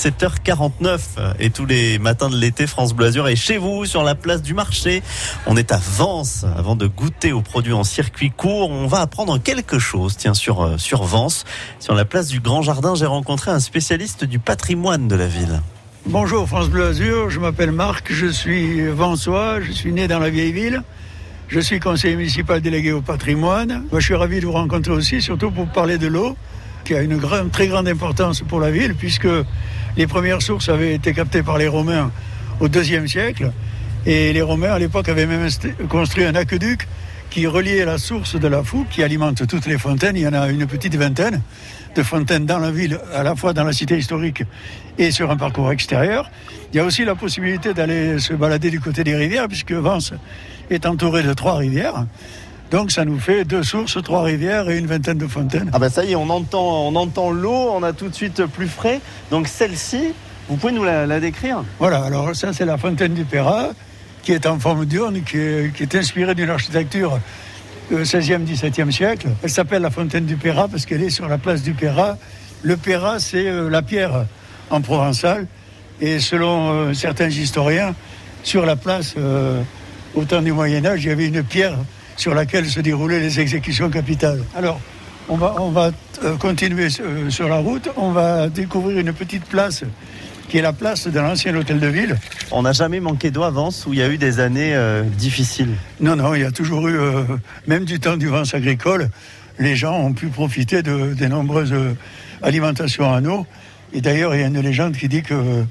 7h49 et tous les matins de l'été, France Blasure est chez vous sur la place du marché. On est à Vence avant de goûter aux produits en circuit court. On va apprendre quelque chose. Tiens, sur, euh, sur Vence, sur la place du Grand Jardin, j'ai rencontré un spécialiste du patrimoine de la ville. Bonjour France Bleu Azur, je m'appelle Marc, je suis Vensois, je suis né dans la vieille ville. Je suis conseiller municipal délégué au patrimoine. Moi, je suis ravi de vous rencontrer aussi, surtout pour parler de l'eau, qui a une très grande importance pour la ville, puisque les premières sources avaient été captées par les Romains au IIe siècle. Et les Romains, à l'époque, avaient même construit un aqueduc qui reliait la source de la Fou, qui alimente toutes les fontaines. Il y en a une petite vingtaine de fontaines dans la ville, à la fois dans la cité historique et sur un parcours extérieur. Il y a aussi la possibilité d'aller se balader du côté des rivières, puisque Vence est entouré de trois rivières. Donc ça nous fait deux sources, trois rivières et une vingtaine de fontaines. Ah ben ça y est, on entend, on entend l'eau, on a tout de suite plus frais. Donc celle-ci, vous pouvez nous la, décrire? Voilà, alors ça c'est la fontaine du Perra, qui est en forme d'urne, qui est, qui est inspirée d'une architecture 16e, 17e siècle. Elle s'appelle la fontaine du Perra parce qu'elle est sur la place du Perra. Le Perra, c'est euh, la pierre en provençal. Et selon euh, certains historiens, sur la place, euh, au temps du Moyen Âge, il y avait une pierre sur laquelle se déroulaient les exécutions capitales. Alors, on va, on va continuer sur la route. On va découvrir une petite place qui est la place de l'ancien hôtel de ville. On n'a jamais manqué d'eau à Vence où il y a eu des années euh, difficiles Non, non, il y a toujours eu, euh, même du temps du Vence agricole, les gens ont pu profiter de, des nombreuses euh, alimentations en eau. Et d'ailleurs, il y a une légende qui dit que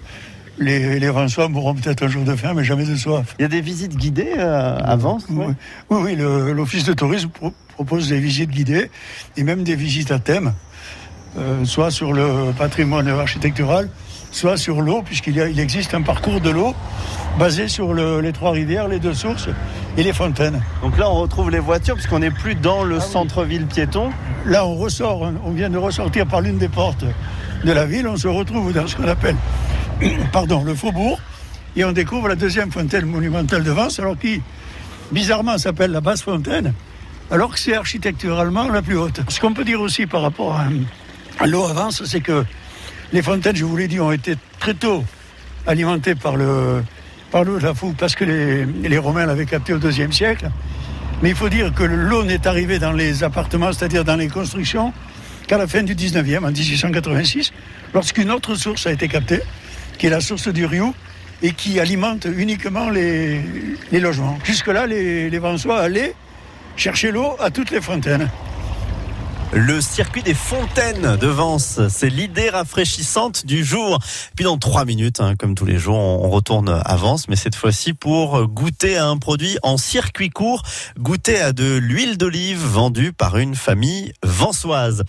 les, les mourront peut-être un jour de faim, mais jamais de soif. Il y a des visites guidées à Vence Oui, oui, l'Office de tourisme propose des visites guidées et même des visites à thème, soit sur le patrimoine architectural, soit sur l'eau, puisqu'il il existe un parcours de l'eau basé sur les trois rivières, les deux sources et les fontaines. Donc là, on retrouve les voitures, puisqu'on n'est plus dans le ah centre-ville piéton. Là, on ressort, on vient de ressortir par l'une des portes de la ville, on se retrouve dans ce qu'on appelle pardon, le faubourg, et on découvre la deuxième fontaine monumentale de Vence, alors qui, bizarrement, s'appelle la basse fontaine, alors que c'est architecturalement la plus haute. Ce qu'on peut dire aussi par rapport à, l'eau à Vence, c'est que les fontaines, je vous l'ai dit, ont été très tôt alimentées par le par l'eau de la Fougue parce que les, Romains l'avaient capté au IIe siècle. Mais il faut dire que l'eau n'est arrivée dans les appartements, c'est-à-dire dans les constructions, qu'à la fin du 19e, en 1886, lorsqu'une autre source a été captée, qui est la source du Rio, et qui alimente uniquement les, logements. Jusque-là, les, les Vansois allaient chercher l'eau à toutes les fontaines. Le circuit des fontaines de Vence, c'est l'idée rafraîchissante du jour. Puis dans trois minutes, hein, comme tous les jours, on retourne à Vence, mais cette fois-ci pour goûter à un produit en circuit court, goûter à de l'huile d'olive vendue par une famille vensoise.